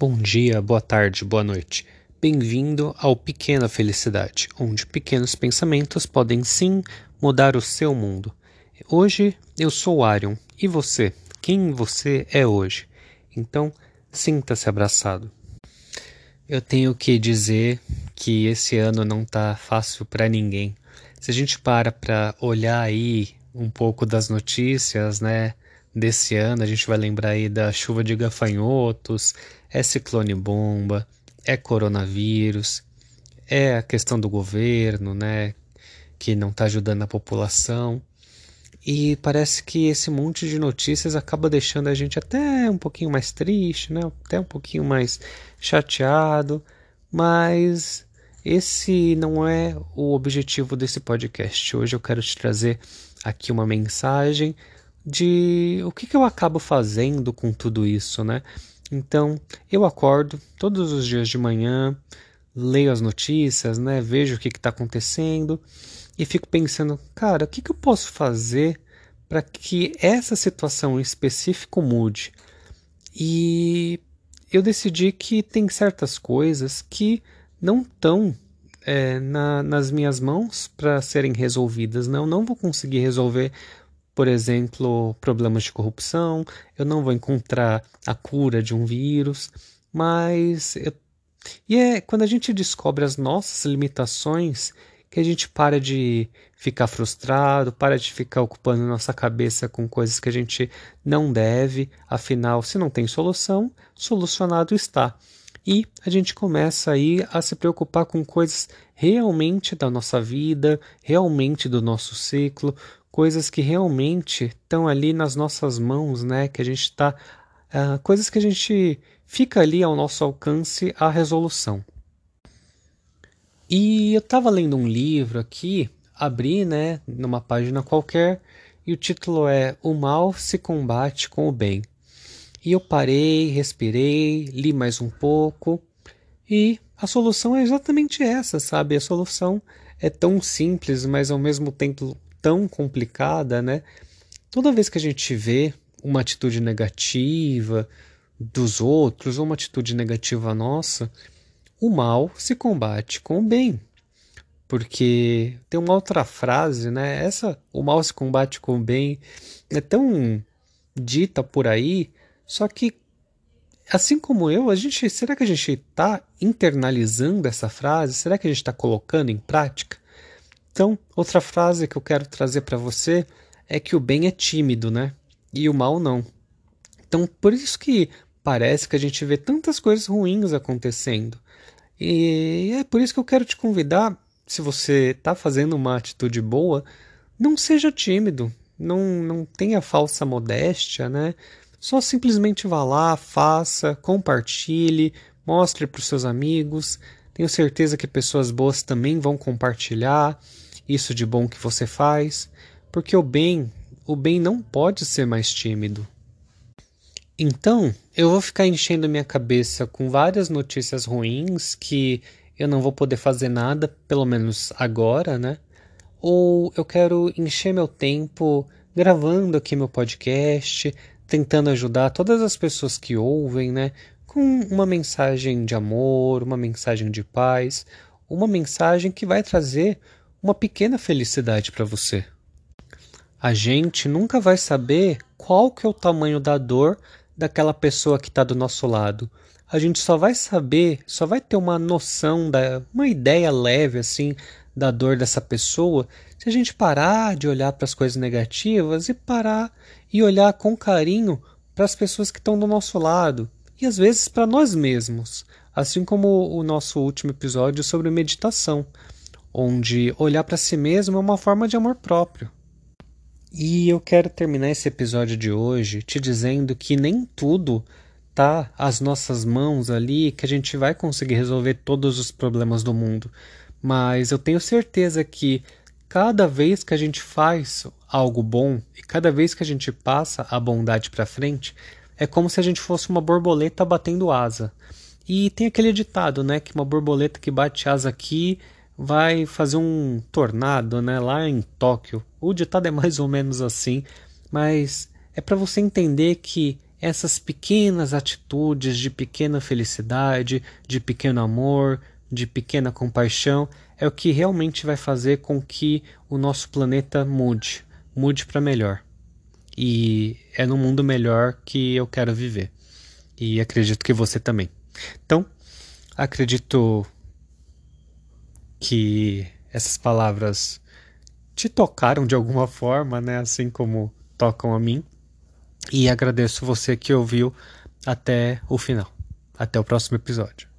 Bom dia, boa tarde, boa noite. Bem-vindo ao Pequena Felicidade, onde pequenos pensamentos podem sim mudar o seu mundo. Hoje eu sou Arion e você? Quem você é hoje? Então, sinta-se abraçado. Eu tenho que dizer que esse ano não tá fácil para ninguém. Se a gente para para olhar aí um pouco das notícias, né, desse ano, a gente vai lembrar aí da chuva de gafanhotos, é ciclone bomba, é coronavírus, é a questão do governo, né, que não está ajudando a população. E parece que esse monte de notícias acaba deixando a gente até um pouquinho mais triste, né? Até um pouquinho mais chateado, mas esse não é o objetivo desse podcast. Hoje eu quero te trazer aqui uma mensagem de o que, que eu acabo fazendo com tudo isso, né? Então, eu acordo todos os dias de manhã, leio as notícias, né? Vejo o que está acontecendo e fico pensando, cara, o que, que eu posso fazer para que essa situação em específico mude? E eu decidi que tem certas coisas que não estão é, na, nas minhas mãos para serem resolvidas. Não, não vou conseguir resolver por exemplo, problemas de corrupção, eu não vou encontrar a cura de um vírus, mas. Eu... E é quando a gente descobre as nossas limitações que a gente para de ficar frustrado, para de ficar ocupando nossa cabeça com coisas que a gente não deve, afinal, se não tem solução, solucionado está. E a gente começa aí a se preocupar com coisas realmente da nossa vida, realmente do nosso ciclo, coisas que realmente estão ali nas nossas mãos, né? Que a gente está. Uh, coisas que a gente fica ali ao nosso alcance a resolução. E eu estava lendo um livro aqui, abri, né, numa página qualquer, e o título é O Mal se combate com o bem. E eu parei, respirei, li mais um pouco, e a solução é exatamente essa, sabe? A solução é tão simples, mas ao mesmo tempo tão complicada, né? Toda vez que a gente vê uma atitude negativa dos outros ou uma atitude negativa nossa, o mal se combate com o bem. Porque tem uma outra frase, né? Essa, o mal se combate com o bem, é tão dita por aí, só que assim como eu, a gente, será que a gente está internalizando essa frase? Será que a gente está colocando em prática? Então, outra frase que eu quero trazer para você é que o bem é tímido, né? E o mal não. Então, por isso que parece que a gente vê tantas coisas ruins acontecendo. E é por isso que eu quero te convidar, se você está fazendo uma atitude boa, não seja tímido, não, não tenha falsa modéstia, né? Só simplesmente vá lá, faça, compartilhe, mostre para os seus amigos. Tenho certeza que pessoas boas também vão compartilhar isso de bom que você faz, porque o bem, o bem não pode ser mais tímido. Então, eu vou ficar enchendo minha cabeça com várias notícias ruins que eu não vou poder fazer nada, pelo menos agora, né? Ou eu quero encher meu tempo gravando aqui meu podcast, tentando ajudar todas as pessoas que ouvem, né? Com uma mensagem de amor, uma mensagem de paz, uma mensagem que vai trazer uma pequena felicidade para você. A gente nunca vai saber qual que é o tamanho da dor daquela pessoa que está do nosso lado. A gente só vai saber, só vai ter uma noção, da, uma ideia leve assim da dor dessa pessoa se a gente parar de olhar para as coisas negativas e parar e olhar com carinho para as pessoas que estão do nosso lado e às vezes para nós mesmos, assim como o nosso último episódio sobre meditação onde olhar para si mesmo é uma forma de amor próprio. E eu quero terminar esse episódio de hoje te dizendo que nem tudo tá às nossas mãos ali, que a gente vai conseguir resolver todos os problemas do mundo. Mas eu tenho certeza que cada vez que a gente faz algo bom e cada vez que a gente passa a bondade para frente, é como se a gente fosse uma borboleta batendo asa. E tem aquele ditado, né, que uma borboleta que bate asa aqui vai fazer um tornado, né, lá em Tóquio. O ditado é mais ou menos assim, mas é para você entender que essas pequenas atitudes de pequena felicidade, de pequeno amor, de pequena compaixão, é o que realmente vai fazer com que o nosso planeta mude, mude para melhor. E é no mundo melhor que eu quero viver. E acredito que você também. Então, acredito que essas palavras te tocaram de alguma forma, né? Assim como tocam a mim. E agradeço você que ouviu até o final. Até o próximo episódio.